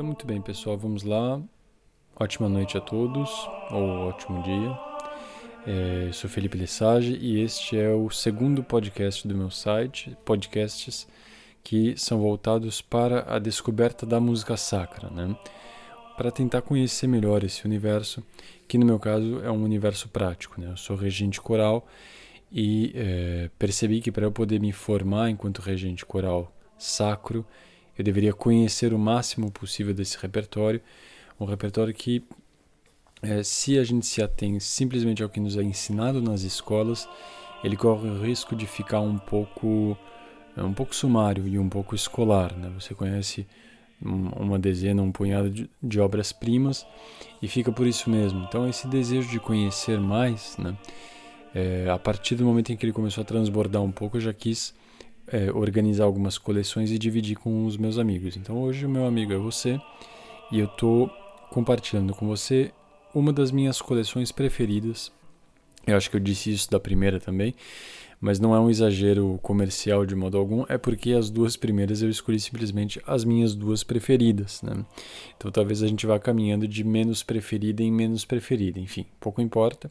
Então, muito bem, pessoal, vamos lá. Ótima noite a todos, ou ótimo dia. É, sou Felipe Lissage e este é o segundo podcast do meu site, podcasts que são voltados para a descoberta da música sacra, né? Para tentar conhecer melhor esse universo, que no meu caso é um universo prático, né? Eu sou regente coral e é, percebi que para eu poder me formar enquanto regente coral sacro, eu deveria conhecer o máximo possível desse repertório, um repertório que, é, se a gente se atém simplesmente ao que nos é ensinado nas escolas, ele corre o risco de ficar um pouco, é, um pouco sumário e um pouco escolar. Né? Você conhece uma dezena, um punhado de, de obras-primas e fica por isso mesmo. Então, esse desejo de conhecer mais, né? É, a partir do momento em que ele começou a transbordar um pouco, eu já quis é, organizar algumas coleções e dividir com os meus amigos. Então hoje o meu amigo é você e eu estou compartilhando com você uma das minhas coleções preferidas. Eu acho que eu disse isso da primeira também, mas não é um exagero comercial de modo algum, é porque as duas primeiras eu escolhi simplesmente as minhas duas preferidas. Né? Então talvez a gente vá caminhando de menos preferida em menos preferida, enfim, pouco importa.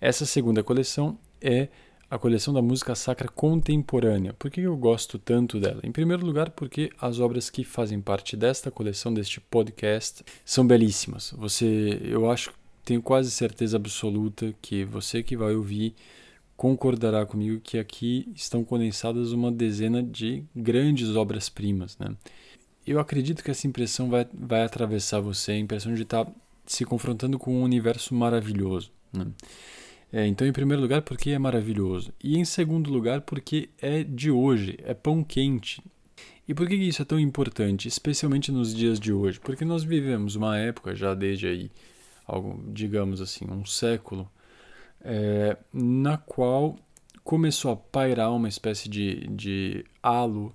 Essa segunda coleção é a coleção da música sacra contemporânea. Por que eu gosto tanto dela? Em primeiro lugar, porque as obras que fazem parte desta coleção, deste podcast, são belíssimas. Você, eu acho, tenho quase certeza absoluta que você que vai ouvir concordará comigo que aqui estão condensadas uma dezena de grandes obras-primas, né? Eu acredito que essa impressão vai, vai atravessar você, a impressão de estar se confrontando com um universo maravilhoso, né? É, então, em primeiro lugar, porque é maravilhoso. E em segundo lugar, porque é de hoje, é pão quente. E por que isso é tão importante, especialmente nos dias de hoje? Porque nós vivemos uma época, já desde aí, algo, digamos assim, um século, é, na qual começou a pairar uma espécie de, de halo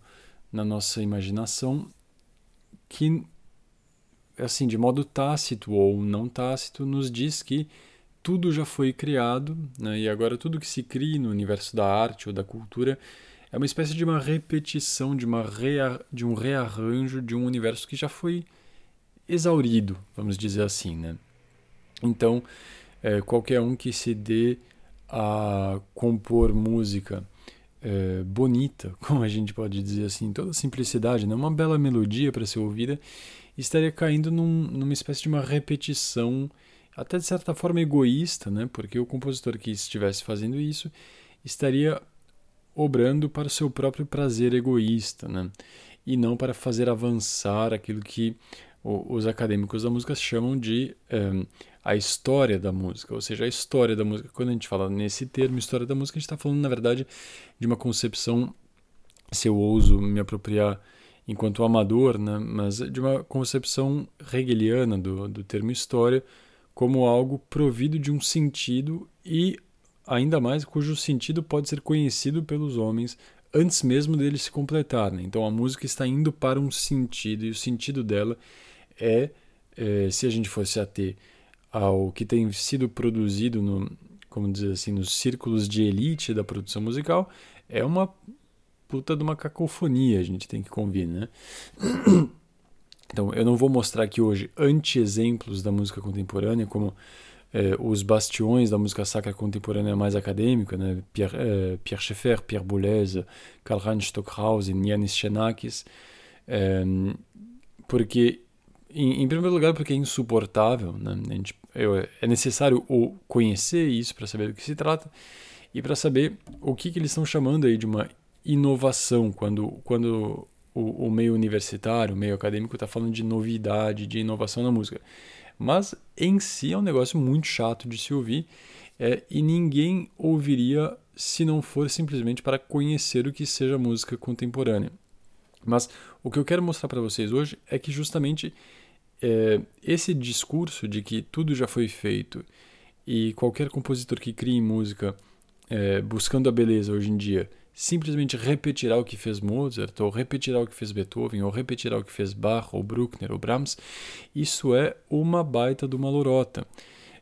na nossa imaginação que, assim, de modo tácito ou não tácito, nos diz que tudo já foi criado, né, e agora tudo que se cria no universo da arte ou da cultura é uma espécie de uma repetição, de, uma rea, de um rearranjo de um universo que já foi exaurido, vamos dizer assim. Né? Então, é, qualquer um que se dê a compor música é, bonita, como a gente pode dizer assim, toda simplicidade, né? uma bela melodia para ser ouvida, estaria caindo num, numa espécie de uma repetição até de certa forma egoísta, né? porque o compositor que estivesse fazendo isso estaria obrando para o seu próprio prazer egoísta, né? e não para fazer avançar aquilo que os acadêmicos da música chamam de um, a história da música, ou seja, a história da música. Quando a gente fala nesse termo, história da música, a gente está falando, na verdade, de uma concepção, se eu ouso me apropriar enquanto amador, né? mas de uma concepção hegeliana do, do termo história, como algo provido de um sentido e, ainda mais, cujo sentido pode ser conhecido pelos homens antes mesmo dele se completar. Né? Então a música está indo para um sentido e o sentido dela é, é se a gente fosse ater ao que tem sido produzido no, como dizer assim, nos círculos de elite da produção musical, é uma puta de uma cacofonia, a gente tem que convir, né? Então, eu não vou mostrar aqui hoje anti-exemplos da música contemporânea, como é, os bastiões da música sacra contemporânea mais acadêmica, né? Pierre, é, Pierre Schaeffer, Pierre Boulez, Karl-Heinz Stockhausen, Yanis Xenakis, é, porque, em, em, primeiro lugar, porque é insuportável, né? Gente, é necessário conhecer isso para saber do que se trata e para saber o que, que eles estão chamando aí de uma inovação quando, quando o, o meio universitário, o meio acadêmico está falando de novidade, de inovação na música. Mas em si é um negócio muito chato de se ouvir é, e ninguém ouviria se não for simplesmente para conhecer o que seja música contemporânea. Mas o que eu quero mostrar para vocês hoje é que justamente é, esse discurso de que tudo já foi feito e qualquer compositor que crie música é, buscando a beleza hoje em dia simplesmente repetirá o que fez Mozart, ou repetirá o que fez Beethoven, ou repetirá o que fez Bach, ou Bruckner, ou Brahms, isso é uma baita de uma lorota.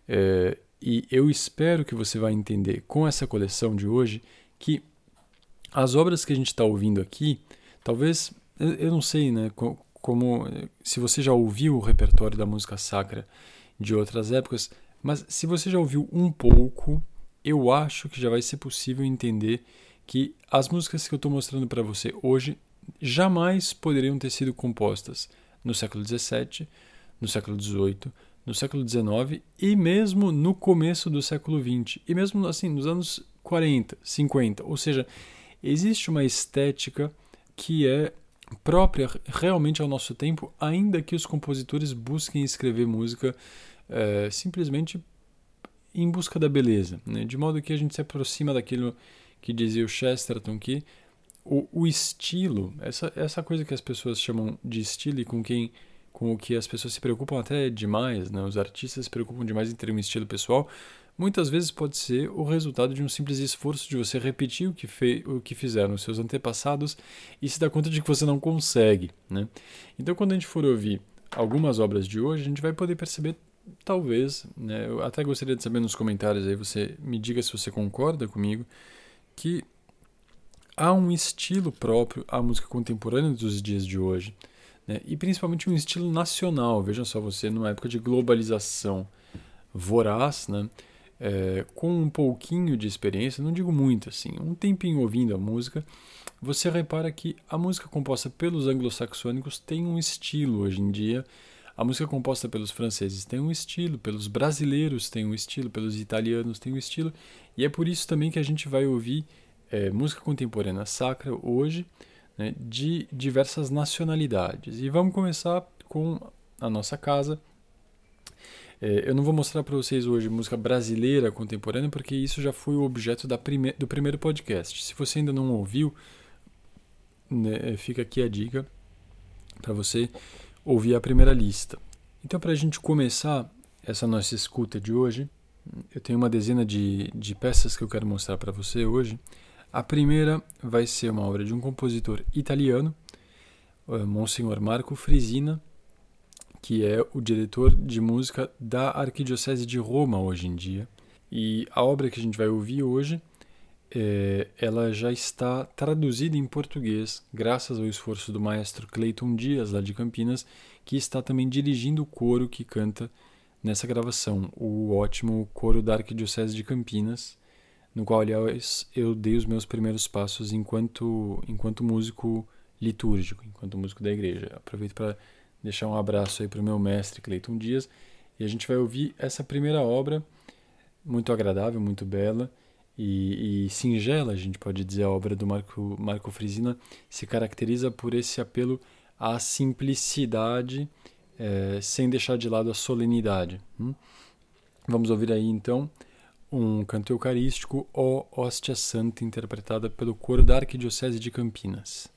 É, e eu espero que você vai entender com essa coleção de hoje que as obras que a gente está ouvindo aqui, talvez, eu não sei né, como se você já ouviu o repertório da música sacra de outras épocas, mas se você já ouviu um pouco, eu acho que já vai ser possível entender que as músicas que eu estou mostrando para você hoje jamais poderiam ter sido compostas no século XVII, no século XVIII, no século XIX e mesmo no começo do século XX, e mesmo assim nos anos 40, 50. Ou seja, existe uma estética que é própria realmente ao nosso tempo, ainda que os compositores busquem escrever música é, simplesmente em busca da beleza, né? de modo que a gente se aproxima daquilo que dizia o Chesterton que o, o estilo, essa, essa coisa que as pessoas chamam de estilo e com quem com o que as pessoas se preocupam até demais, né? os artistas se preocupam demais em ter um estilo pessoal, muitas vezes pode ser o resultado de um simples esforço de você repetir o que, fe o que fizeram os seus antepassados e se dar conta de que você não consegue. Né? Então, quando a gente for ouvir algumas obras de hoje, a gente vai poder perceber, talvez, né? eu até gostaria de saber nos comentários aí, você me diga se você concorda comigo, que há um estilo próprio à música contemporânea dos dias de hoje né? e principalmente um estilo nacional. Veja só, você numa época de globalização voraz, né? É, com um pouquinho de experiência, não digo muito assim, um tempinho ouvindo a música, você repara que a música composta pelos anglo-saxônicos tem um estilo hoje em dia. A música composta pelos franceses tem um estilo, pelos brasileiros tem um estilo, pelos italianos tem um estilo, e é por isso também que a gente vai ouvir é, música contemporânea sacra hoje, né, de diversas nacionalidades. E vamos começar com a nossa casa. É, eu não vou mostrar para vocês hoje música brasileira contemporânea, porque isso já foi o objeto prime do primeiro podcast. Se você ainda não ouviu, né, fica aqui a dica para você ouvir a primeira lista. Então, para a gente começar essa nossa escuta de hoje, eu tenho uma dezena de, de peças que eu quero mostrar para você hoje. A primeira vai ser uma obra de um compositor italiano, eh, Monsenhor Marco Frisina, que é o diretor de música da Arquidiocese de Roma hoje em dia. E a obra que a gente vai ouvir hoje, é, ela já está traduzida em português, graças ao esforço do maestro Cleiton Dias, lá de Campinas, que está também dirigindo o coro que canta nessa gravação, o ótimo coro da Arquidiocese de Campinas, no qual, aliás, eu dei os meus primeiros passos enquanto, enquanto músico litúrgico, enquanto músico da igreja. Aproveito para deixar um abraço aí para o meu mestre Cleiton Dias e a gente vai ouvir essa primeira obra, muito agradável, muito bela e, e singela, a gente pode dizer, a obra do Marco, Marco Frisina se caracteriza por esse apelo à simplicidade, é, sem deixar de lado a solenidade. Hum? Vamos ouvir aí então um canto eucarístico, Ó Hóstia Santa, interpretada pelo coro da Arquidiocese de Campinas.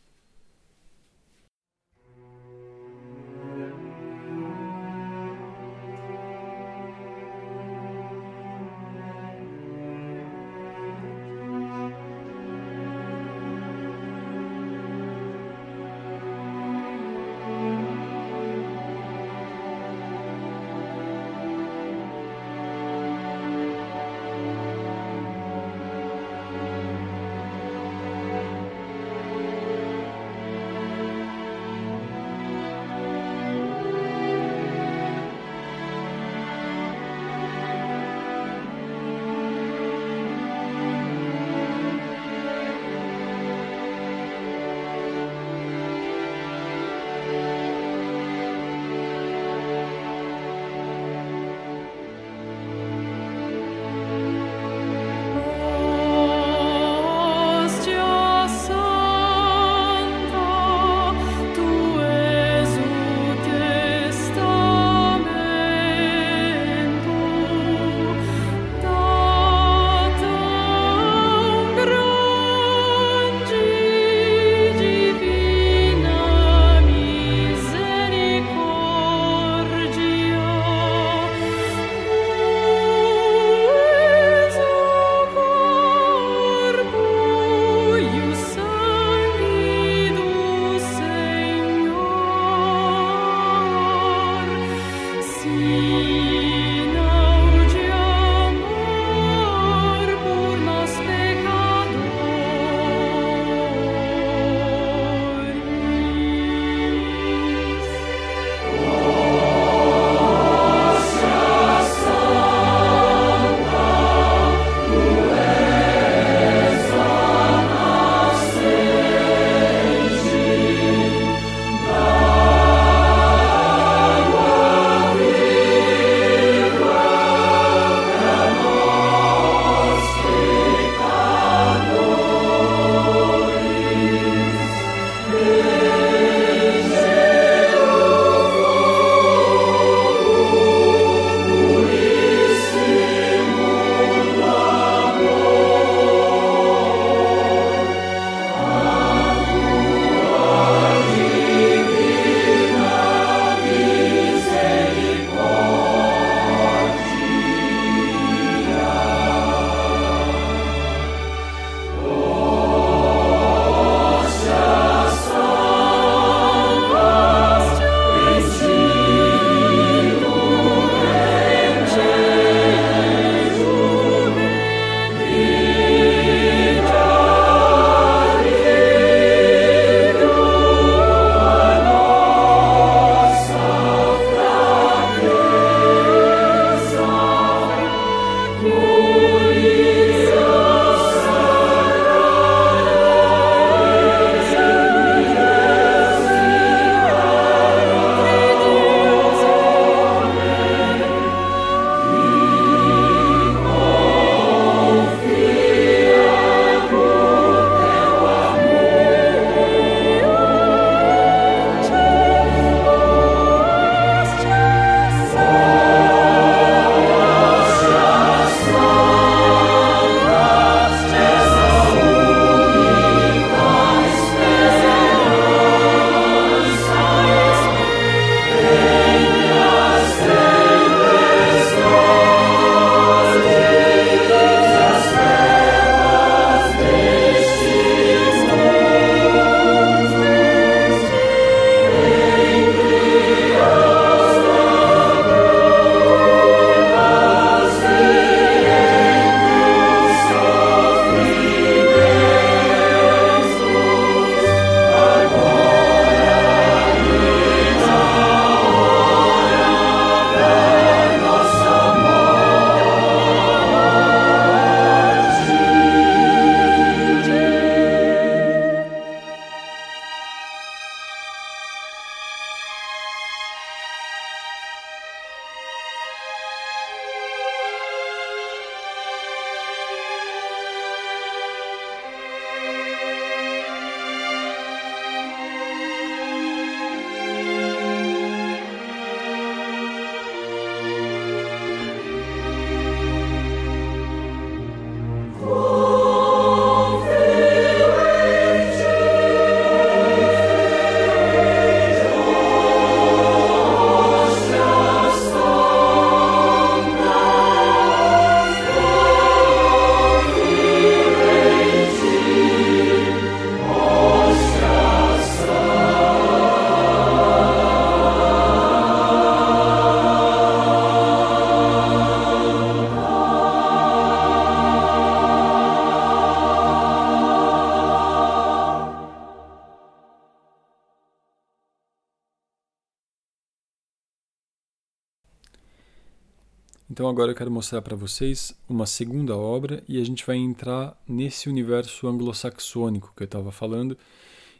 Agora eu quero mostrar para vocês uma segunda obra e a gente vai entrar nesse universo anglo-saxônico que eu estava falando,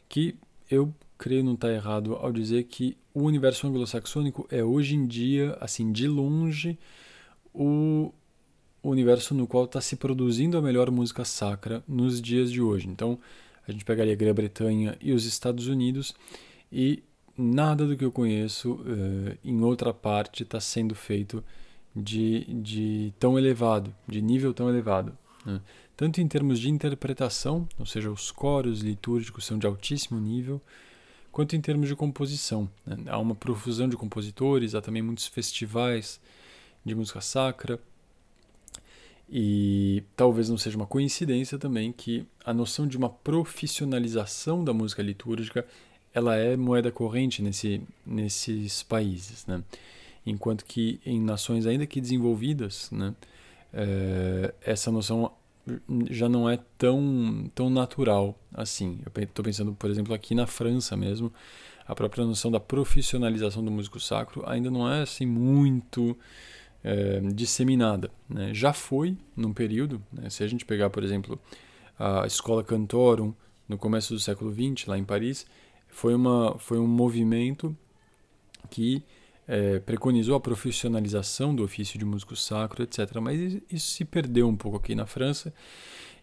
que eu creio não estar tá errado ao dizer que o universo anglo-saxônico é hoje em dia, assim, de longe, o universo no qual está se produzindo a melhor música sacra nos dias de hoje. Então, a gente pegaria a Grã-Bretanha e os Estados Unidos e nada do que eu conheço uh, em outra parte está sendo feito de, de tão elevado, de nível tão elevado. Né? Tanto em termos de interpretação, ou seja, os coros litúrgicos são de altíssimo nível, quanto em termos de composição. Né? Há uma profusão de compositores, há também muitos festivais de música sacra. E talvez não seja uma coincidência também que a noção de uma profissionalização da música litúrgica ela é moeda corrente nesse, nesses países, né? Enquanto que em nações ainda que desenvolvidas, né, é, essa noção já não é tão, tão natural assim. Eu estou pensando, por exemplo, aqui na França mesmo, a própria noção da profissionalização do músico sacro ainda não é assim muito é, disseminada. Né? Já foi num período, né? se a gente pegar, por exemplo, a Escola Cantorum no começo do século XX, lá em Paris, foi, uma, foi um movimento que é, preconizou a profissionalização do ofício de músico sacro, etc. Mas isso se perdeu um pouco aqui na França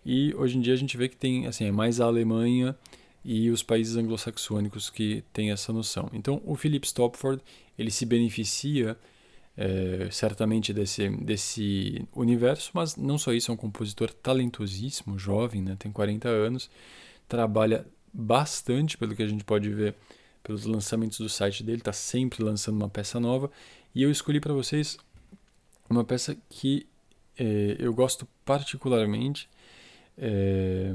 e hoje em dia a gente vê que tem assim é mais a Alemanha e os países anglo-saxônicos que têm essa noção. Então o Philip Stopford ele se beneficia é, certamente desse, desse universo, mas não só isso, é um compositor talentosíssimo, jovem, né, tem 40 anos, trabalha bastante, pelo que a gente pode ver pelos lançamentos do site dele, está sempre lançando uma peça nova. E eu escolhi para vocês uma peça que é, eu gosto particularmente, é,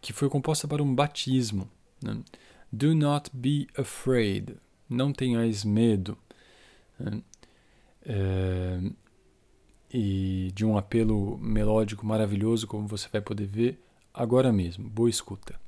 que foi composta para um batismo. Né? Do not be afraid, não tenhais medo. Né? É, e de um apelo melódico maravilhoso, como você vai poder ver agora mesmo. Boa escuta.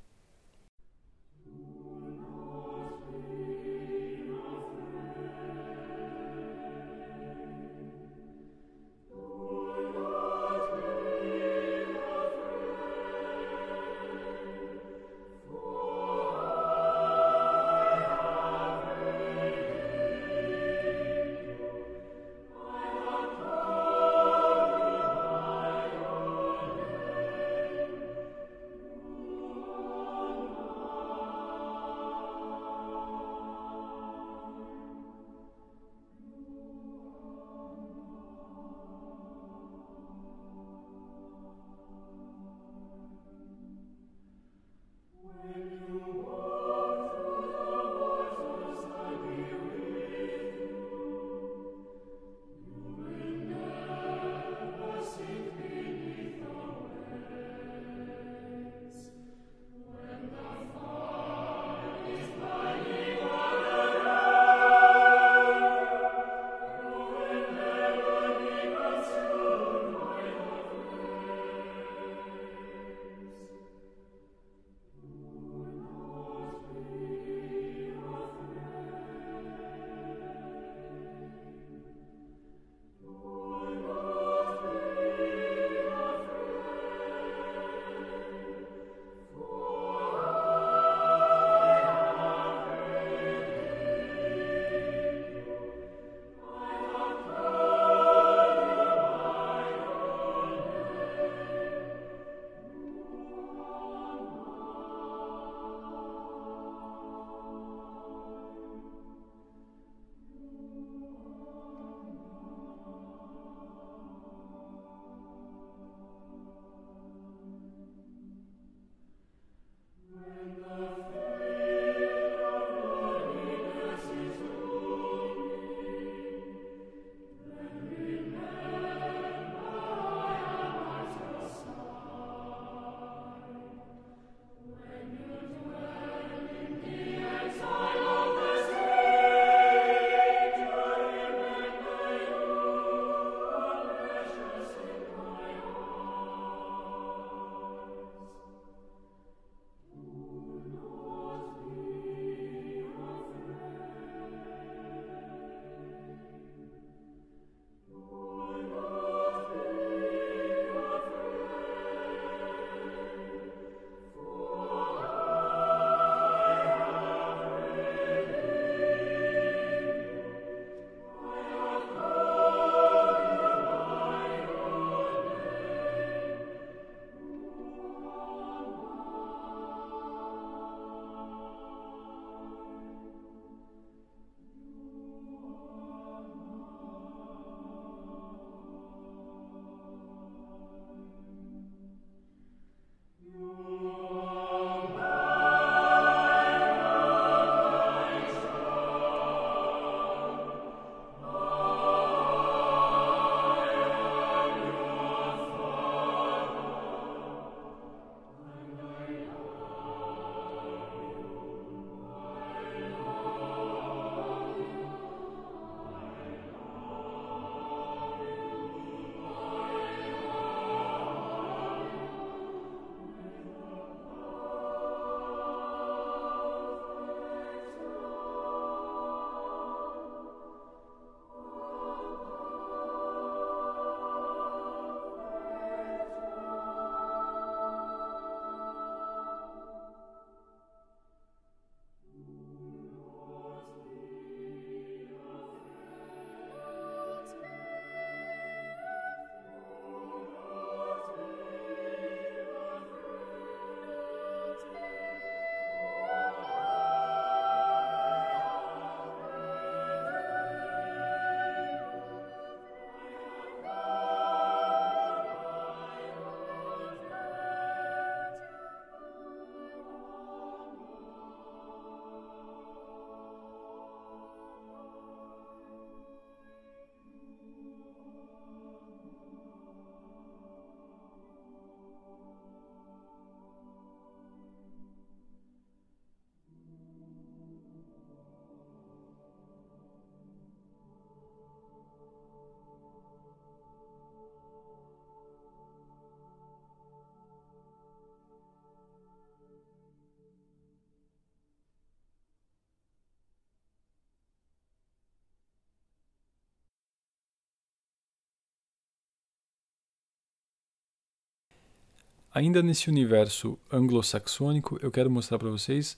Ainda nesse universo anglo-saxônico, eu quero mostrar para vocês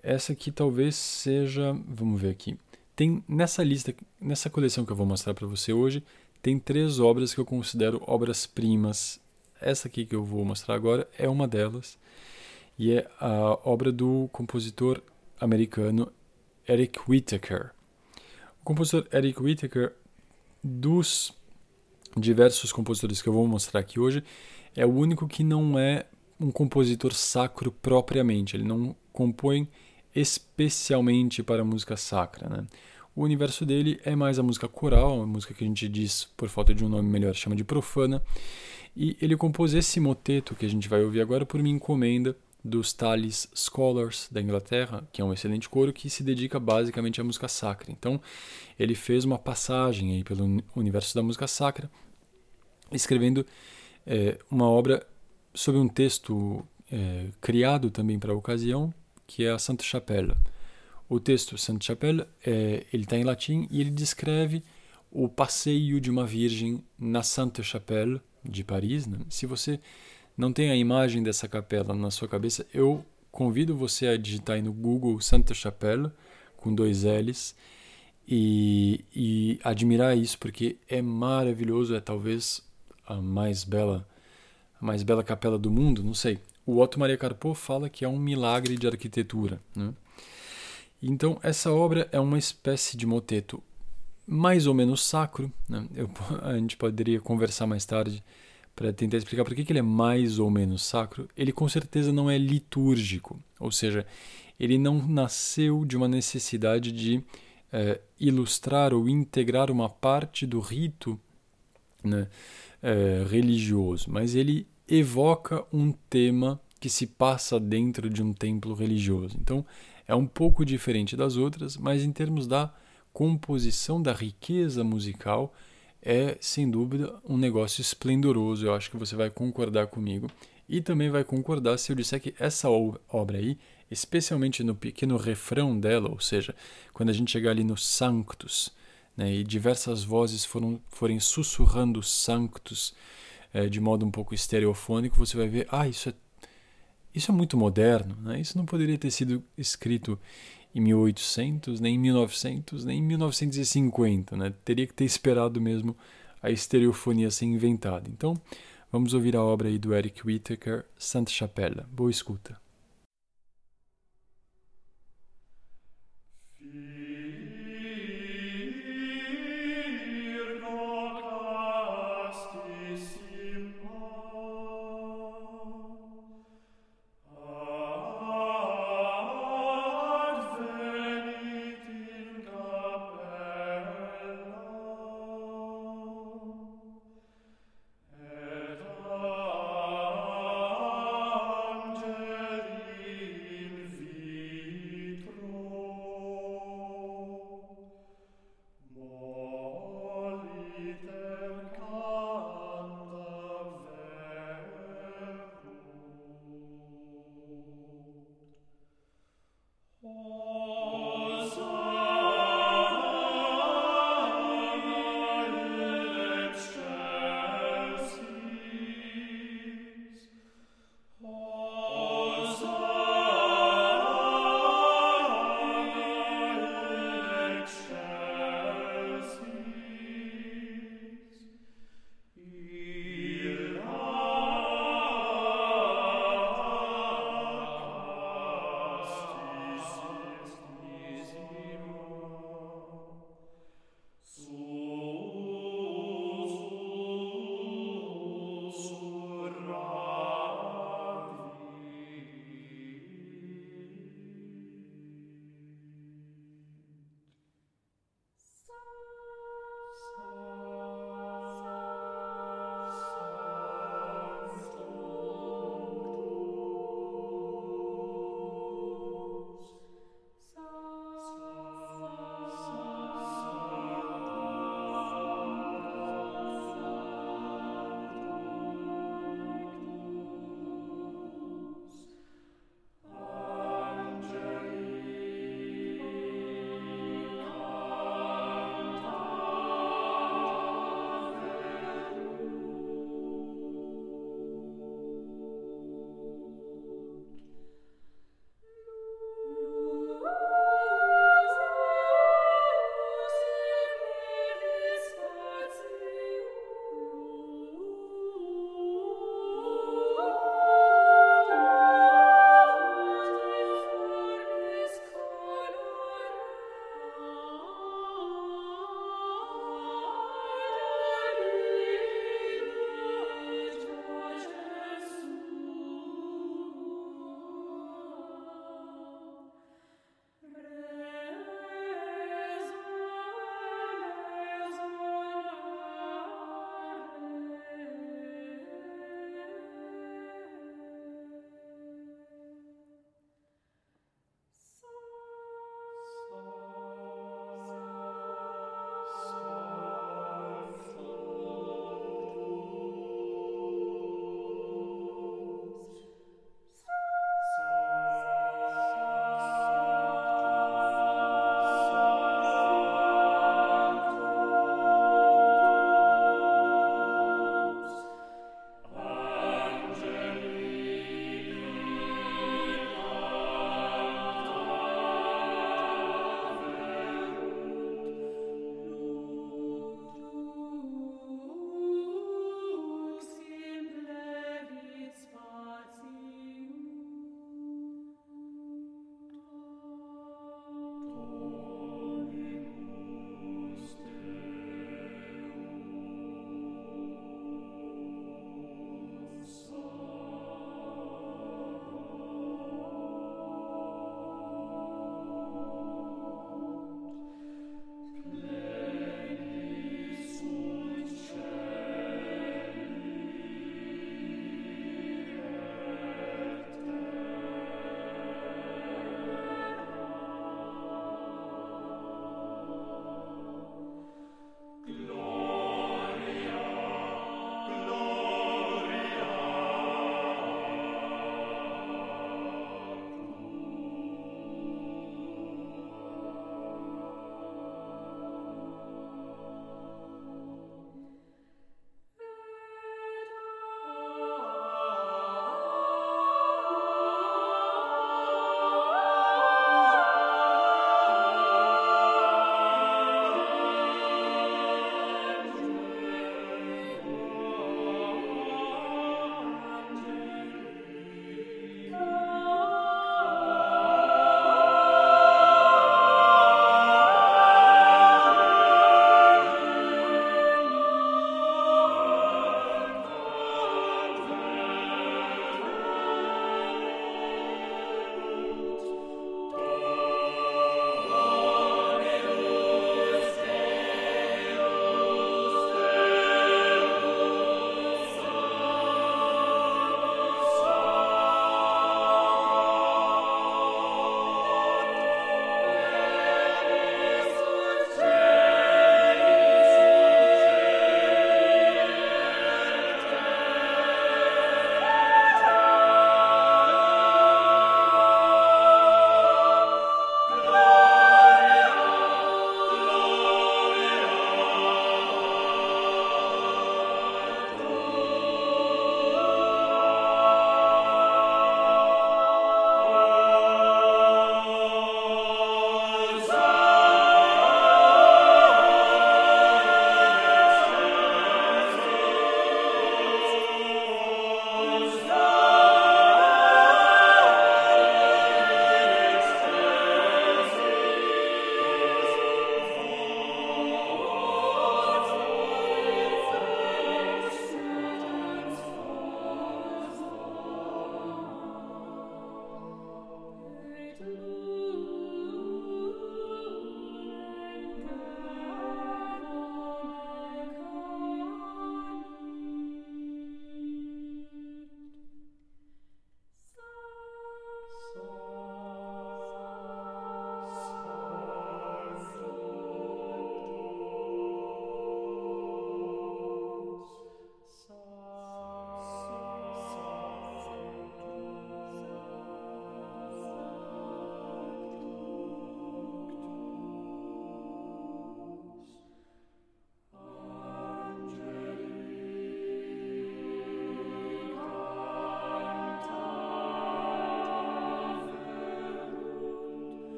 essa que talvez seja, vamos ver aqui. Tem nessa lista, nessa coleção que eu vou mostrar para você hoje, tem três obras que eu considero obras-primas. Essa aqui que eu vou mostrar agora é uma delas, e é a obra do compositor americano Eric Whitacre. O compositor Eric Whitacre, dos diversos compositores que eu vou mostrar aqui hoje, é o único que não é um compositor sacro propriamente. Ele não compõe especialmente para música sacra. Né? O universo dele é mais a música coral, a música que a gente diz, por falta de um nome melhor, chama de profana. E ele compôs esse moteto que a gente vai ouvir agora por uma encomenda dos Tales Scholars da Inglaterra, que é um excelente coro que se dedica basicamente à música sacra. Então, ele fez uma passagem aí pelo universo da música sacra, escrevendo é, uma obra sobre um texto é, criado também para a ocasião, que é a Sainte Chapelle. O texto Sainte Chapelle é, ele está em latim e ele descreve o passeio de uma virgem na Sainte Chapelle de Paris. Né? Se você não tem a imagem dessa capela na sua cabeça, eu convido você a digitar aí no Google Santa Chapelle, com dois L's, e, e admirar isso, porque é maravilhoso, é talvez a mais bela a mais bela capela do mundo, não sei. O Otto Maria Carpo fala que é um milagre de arquitetura. Né? Então, essa obra é uma espécie de moteto mais ou menos sacro. Né? Eu, a gente poderia conversar mais tarde para tentar explicar por que, que ele é mais ou menos sacro, ele com certeza não é litúrgico, ou seja, ele não nasceu de uma necessidade de é, ilustrar ou integrar uma parte do rito né, é, religioso, mas ele evoca um tema que se passa dentro de um templo religioso. Então, é um pouco diferente das outras, mas em termos da composição, da riqueza musical, é sem dúvida um negócio esplendoroso. Eu acho que você vai concordar comigo e também vai concordar se eu disser que essa obra aí, especialmente no pequeno refrão dela, ou seja, quando a gente chegar ali no Sanctus, né, e diversas vozes foram, forem sussurrando Sanctus é, de modo um pouco estereofônico, você vai ver, ah, isso é, isso é muito moderno, né? isso não poderia ter sido escrito em 1800, nem em 1900, nem em 1950, né? Teria que ter esperado mesmo a estereofonia ser inventada. Então, vamos ouvir a obra aí do Eric Whittaker, Santa Chapelle. Boa escuta.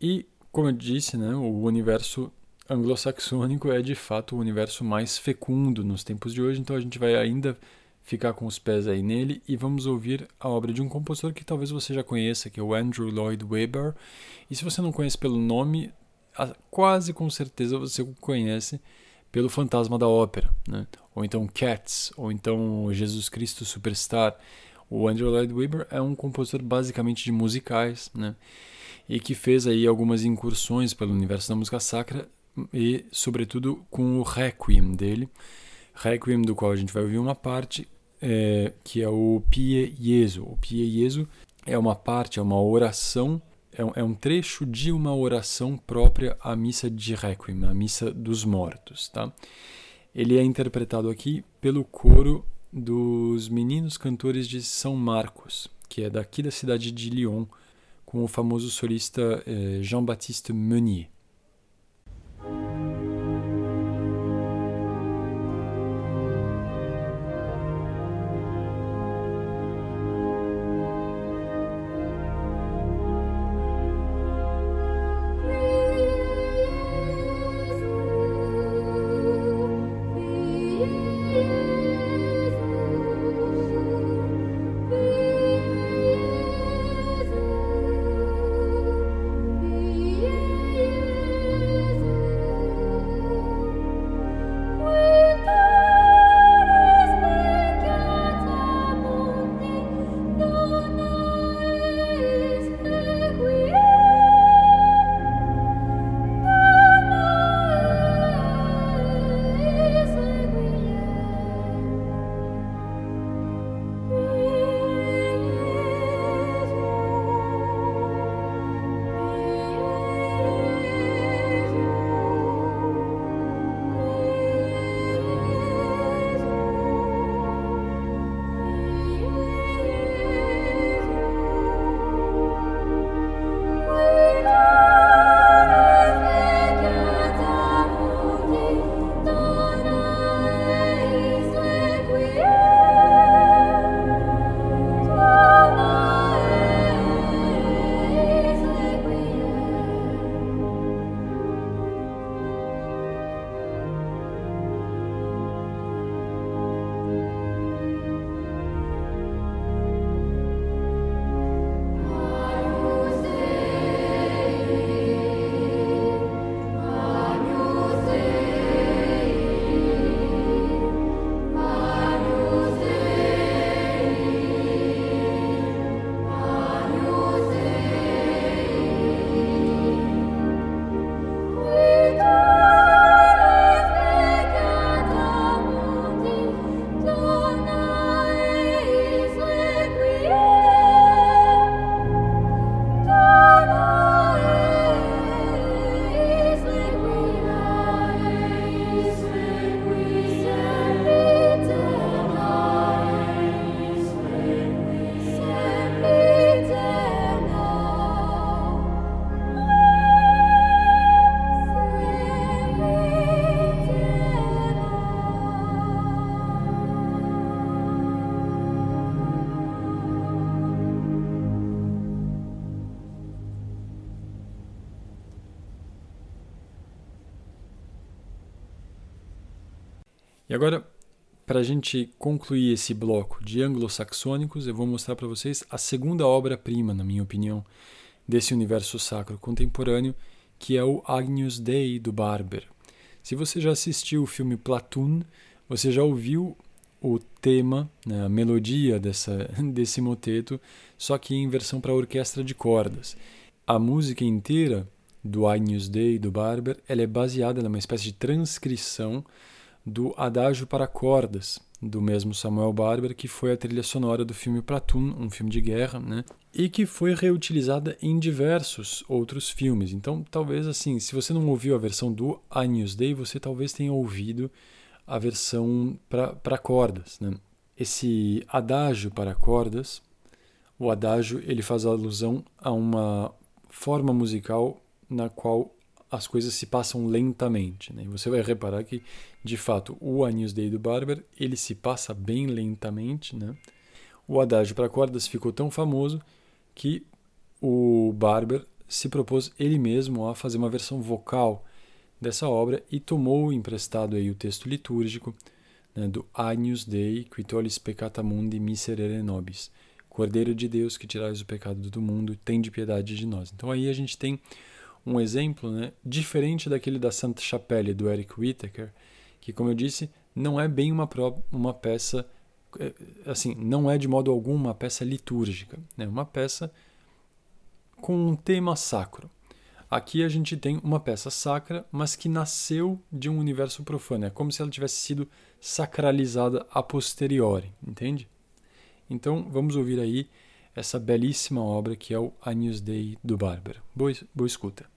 E, como eu disse, né, o universo anglo-saxônico é de fato o universo mais fecundo nos tempos de hoje, então a gente vai ainda ficar com os pés aí nele e vamos ouvir a obra de um compositor que talvez você já conheça, que é o Andrew Lloyd Webber. E se você não conhece pelo nome, quase com certeza você o conhece pelo Fantasma da Ópera, né? ou então Cats, ou então Jesus Cristo Superstar. O Andrew Lloyd Webber é um compositor basicamente de musicais, né? E que fez aí algumas incursões pelo universo da música sacra e, sobretudo, com o Requiem dele, Requiem do qual a gente vai ouvir uma parte, é, que é o Pie Jesu. O Pie Jesu é uma parte, é uma oração, é um, é um trecho de uma oração própria à missa de Requiem, a missa dos mortos, tá? Ele é interpretado aqui pelo coro dos meninos cantores de São Marcos, que é daqui da cidade de Lyon, com o famoso solista eh, Jean-Baptiste Meunier. Agora, para a gente concluir esse bloco de anglo-saxônicos, eu vou mostrar para vocês a segunda obra-prima, na minha opinião, desse universo sacro contemporâneo, que é o Agnus Dei do Barber. Se você já assistiu o filme Platoon, você já ouviu o tema, né, a melodia dessa, desse moteto, só que em versão para orquestra de cordas. A música inteira do Agnus Dei do Barber ela é baseada numa espécie de transcrição do Adágio para Cordas, do mesmo Samuel Barber, que foi a trilha sonora do filme Platoon, um filme de guerra, né? E que foi reutilizada em diversos outros filmes. Então, talvez assim, se você não ouviu a versão do Agnus Dei, você talvez tenha ouvido a versão para cordas, né? Esse adágio para cordas, o adágio, ele faz alusão a uma forma musical na qual as coisas se passam lentamente. Né? Você vai reparar que, de fato, o Agnus Dei do Barber ele se passa bem lentamente. Né? O adágio para cordas ficou tão famoso que o Barber se propôs ele mesmo a fazer uma versão vocal dessa obra e tomou emprestado aí o texto litúrgico né, do Agnus Dei, qui tollis peccata mundi miserere nobis. Cordeiro de Deus que tirais o pecado do mundo, tem de piedade de nós. Então aí a gente tem um exemplo né, diferente daquele da Santa Chapelle do Eric Whittaker, que como eu disse, não é bem uma, uma peça, é, assim, não é de modo algum uma peça litúrgica, é né, uma peça com um tema sacro. Aqui a gente tem uma peça sacra, mas que nasceu de um universo profano. É como se ela tivesse sido sacralizada a posteriori, entende? Então vamos ouvir aí essa belíssima obra que é o Agnus Dei do Bárbaro. Boa, boa escuta.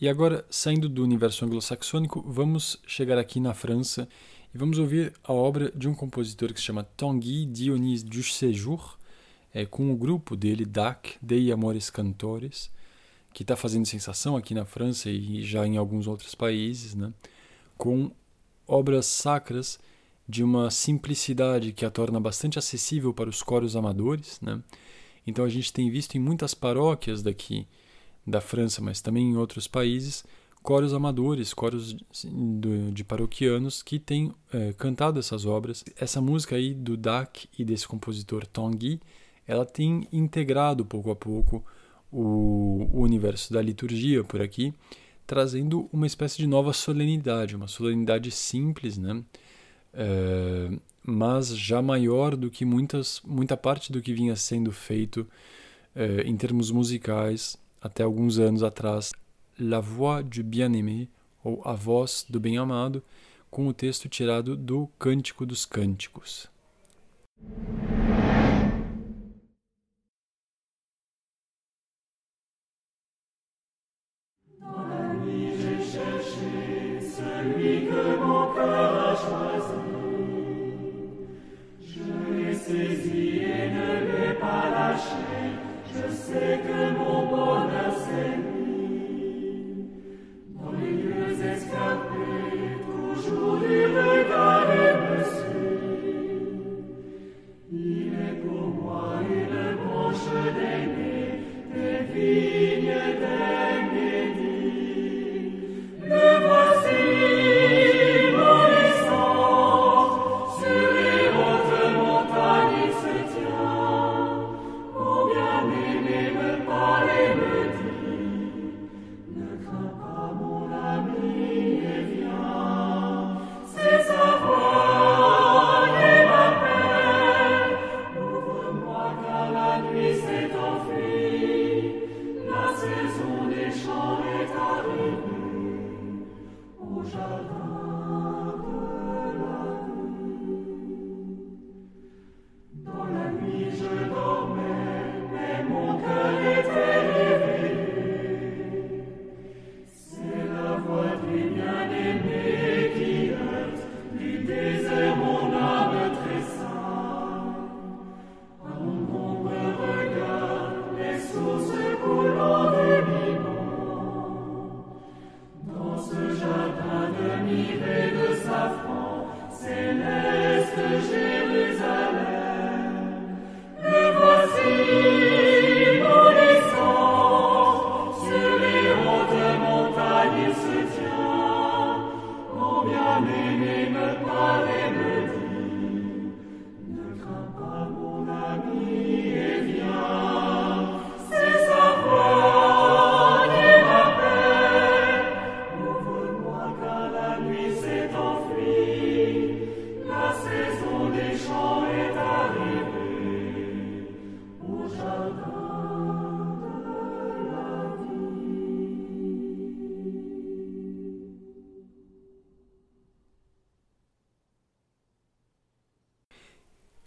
E agora, saindo do universo anglo-saxônico, vamos chegar aqui na França e vamos ouvir a obra de um compositor que se chama Tanguy Dionys du Séjour, é, com o grupo dele, DAC, Dei Amores Cantores, que está fazendo sensação aqui na França e já em alguns outros países, né, com obras sacras de uma simplicidade que a torna bastante acessível para os coros amadores. Né? Então a gente tem visto em muitas paróquias daqui da França, mas também em outros países, coros amadores, coros de, paroquianos que têm é, cantado essas obras. Essa música aí do Dac e desse compositor Tanguy, ela tem integrado pouco a pouco o, o universo da liturgia por aqui, trazendo uma espécie de nova solenidade, uma solenidade simples, né? É, mas já maior do que muitas, muita parte do que vinha sendo feito é, em termos musicais até alguns anos atrás, La Voix du Bien-Aimé, ou A Voz do Bem-Amado, com o texto tirado do Cântico dos Cânticos.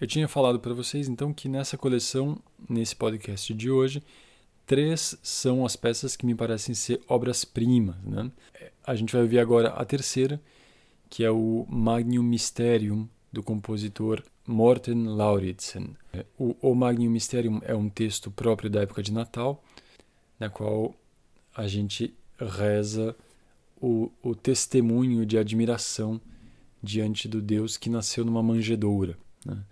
Eu tinha falado para vocês então que nessa coleção, nesse podcast de hoje, três são as peças que me parecem ser obras-primas. Né? A gente vai ouvir agora a terceira, que é o Magnum Mysterium, do compositor Morten Lauridsen. O, o Magnum Mysterium é um texto próprio da época de Natal, na qual a gente reza o, o testemunho de admiração diante do Deus que nasceu numa manjedoura. Né?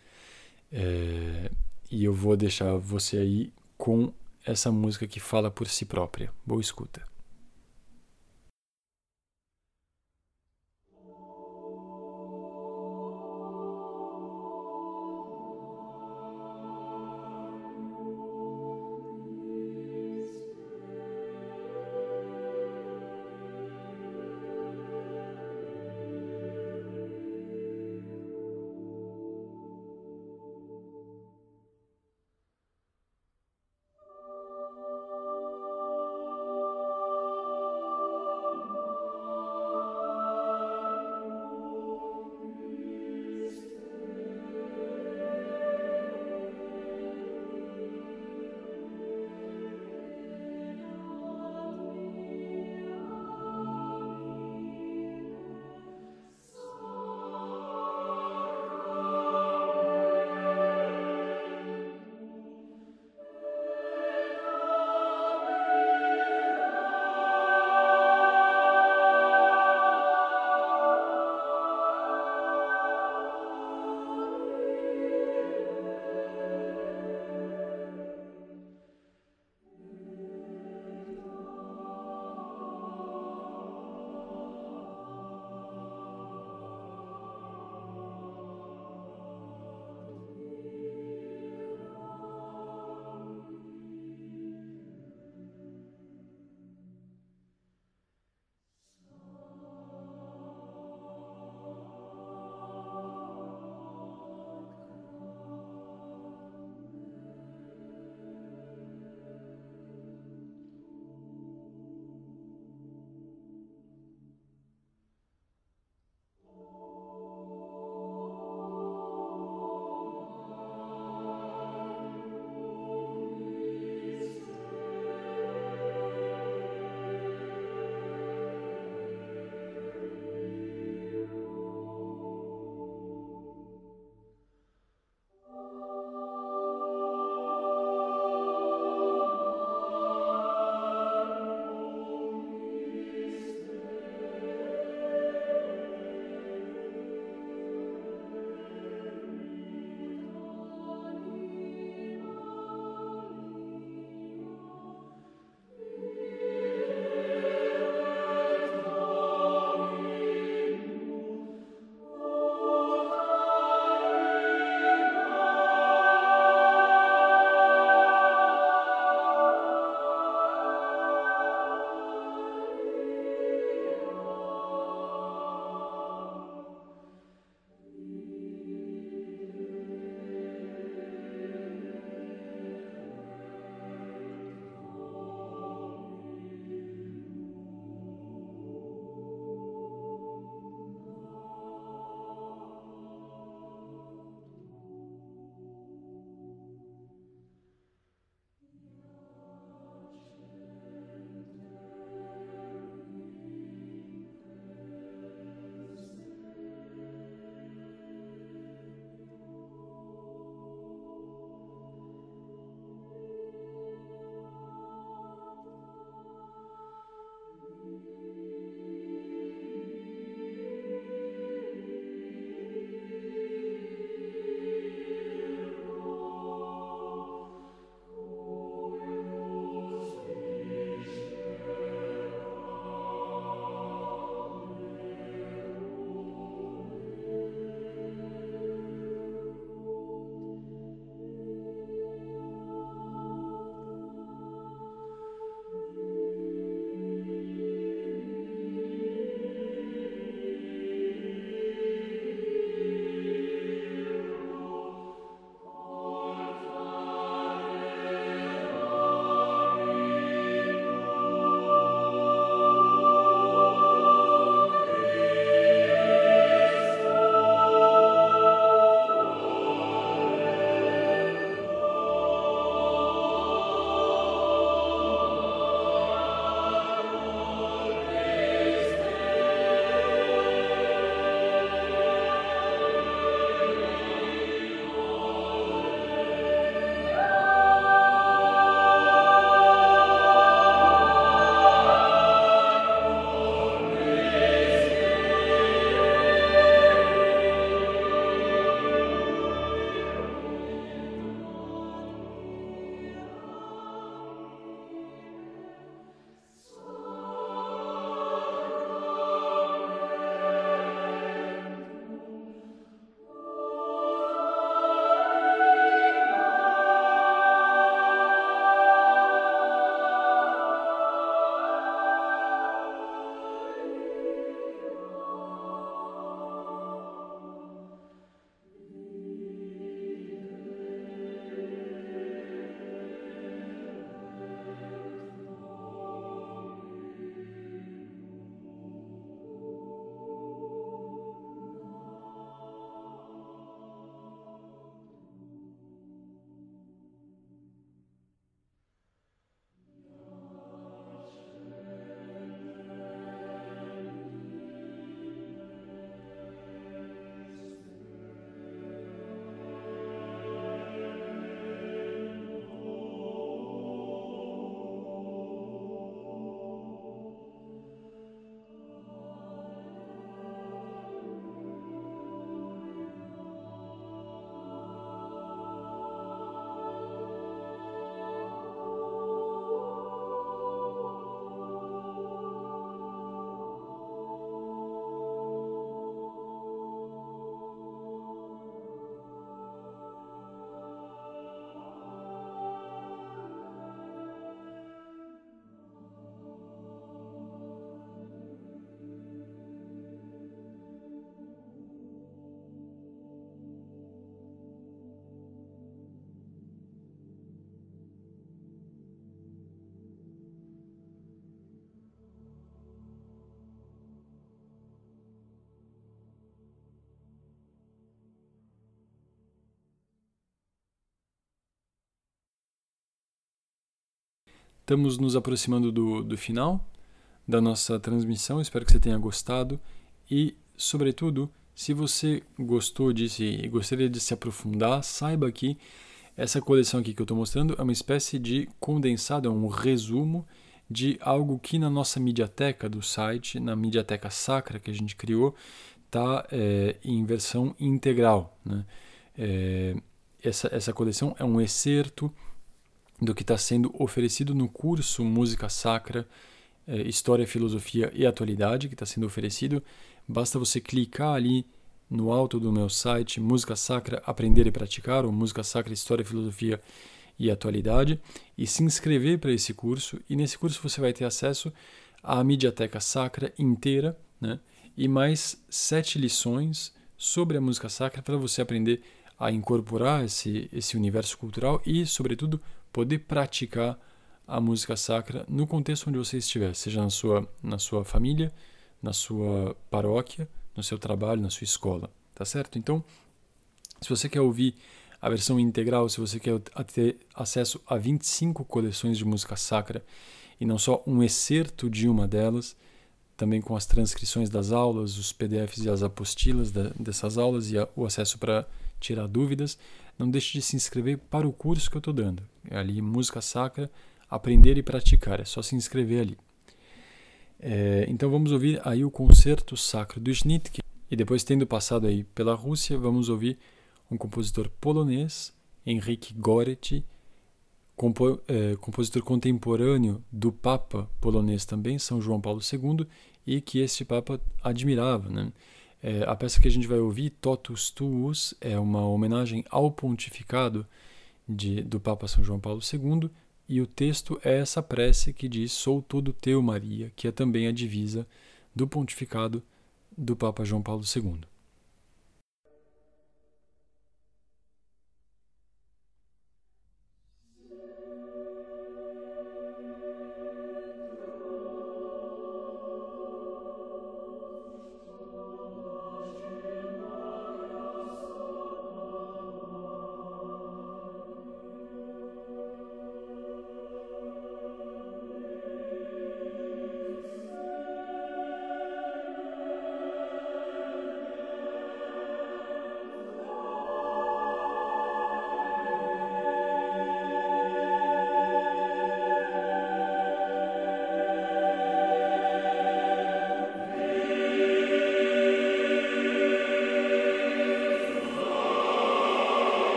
É, e eu vou deixar você aí com essa música que fala por si própria. Boa escuta. Estamos nos aproximando do, do final da nossa transmissão. Espero que você tenha gostado e, sobretudo, se você gostou disso e gostaria de se aprofundar, saiba que essa coleção aqui que eu estou mostrando é uma espécie de condensado, é um resumo de algo que na nossa mediateca do site, na mediateca sacra que a gente criou, está é, em versão integral. Né? É, essa, essa coleção é um excerto do que está sendo oferecido no curso Música Sacra, é, História, Filosofia e Atualidade, que está sendo oferecido. Basta você clicar ali no alto do meu site, Música Sacra Aprender e Praticar, ou Música Sacra História, Filosofia e Atualidade, e se inscrever para esse curso. E nesse curso você vai ter acesso à Mediateca Sacra inteira, né? e mais sete lições sobre a música sacra para você aprender a incorporar esse, esse universo cultural e, sobretudo, poder praticar a música sacra no contexto onde você estiver, seja na sua, na sua família, na sua paróquia, no seu trabalho, na sua escola, tá certo? Então, se você quer ouvir a versão integral, se você quer ter acesso a 25 coleções de música sacra e não só um excerto de uma delas, também com as transcrições das aulas, os PDFs e as apostilas da, dessas aulas e a, o acesso para tirar dúvidas, não deixe de se inscrever para o curso que eu estou dando. É ali, Música Sacra, Aprender e Praticar. É só se inscrever ali. É, então vamos ouvir aí o Concerto Sacro do Schnittke. E depois, tendo passado aí pela Rússia, vamos ouvir um compositor polonês, Henryk Goretti, compo, é, compositor contemporâneo do Papa polonês também, São João Paulo II, e que este Papa admirava. Né? É, a peça que a gente vai ouvir, Totus Tuus, é uma homenagem ao pontificado de, do Papa São João Paulo II, e o texto é essa prece que diz: Sou todo teu, Maria, que é também a divisa do pontificado do Papa João Paulo II.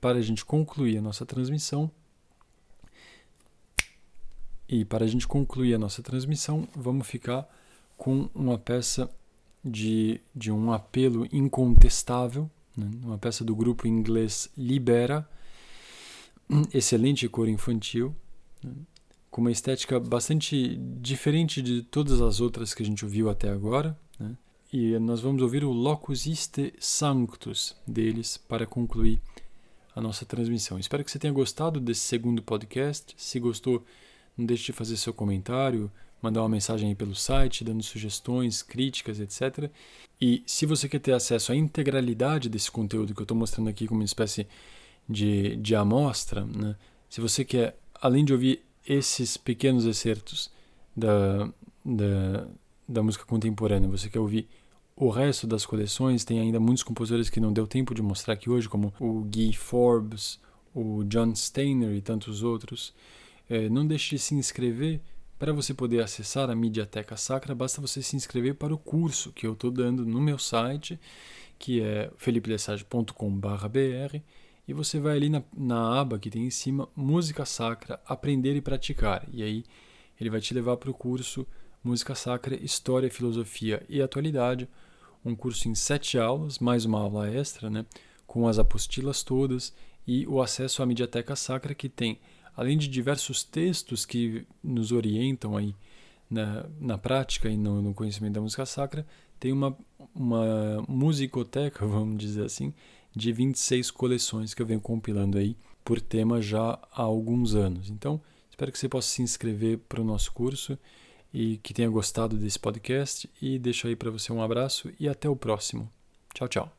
Para a gente concluir a nossa transmissão, e para a gente concluir a nossa transmissão, vamos ficar com uma peça de, de um apelo incontestável, né? uma peça do grupo inglês Libera, excelente cor infantil, né? com uma estética bastante diferente de todas as outras que a gente ouviu até agora. Né? E nós vamos ouvir o Locus Iste Sanctus deles para concluir a nossa transmissão. Espero que você tenha gostado desse segundo podcast. Se gostou, não deixe de fazer seu comentário, mandar uma mensagem aí pelo site, dando sugestões, críticas, etc. E se você quer ter acesso à integralidade desse conteúdo que eu estou mostrando aqui como uma espécie de, de amostra, né? se você quer, além de ouvir esses pequenos excertos da, da, da música contemporânea, você quer ouvir o resto das coleções, tem ainda muitos compositores que não deu tempo de mostrar aqui hoje, como o Guy Forbes, o John Steiner e tantos outros. É, não deixe de se inscrever. Para você poder acessar a Mediateca Sacra, basta você se inscrever para o curso que eu estou dando no meu site, que é felipelessage.com.br, e você vai ali na, na aba que tem em cima, Música Sacra, Aprender e Praticar. E aí ele vai te levar para o curso Música Sacra, História, Filosofia e Atualidade, um curso em sete aulas, mais uma aula extra, né, com as apostilas todas e o acesso à Mediateca Sacra, que tem além de diversos textos que nos orientam aí na, na prática e no, no conhecimento da música sacra, tem uma, uma musicoteca, vamos dizer assim, de 26 coleções que eu venho compilando aí por tema já há alguns anos. Então, espero que você possa se inscrever para o nosso curso e que tenha gostado desse podcast e deixo aí para você um abraço e até o próximo. Tchau, tchau.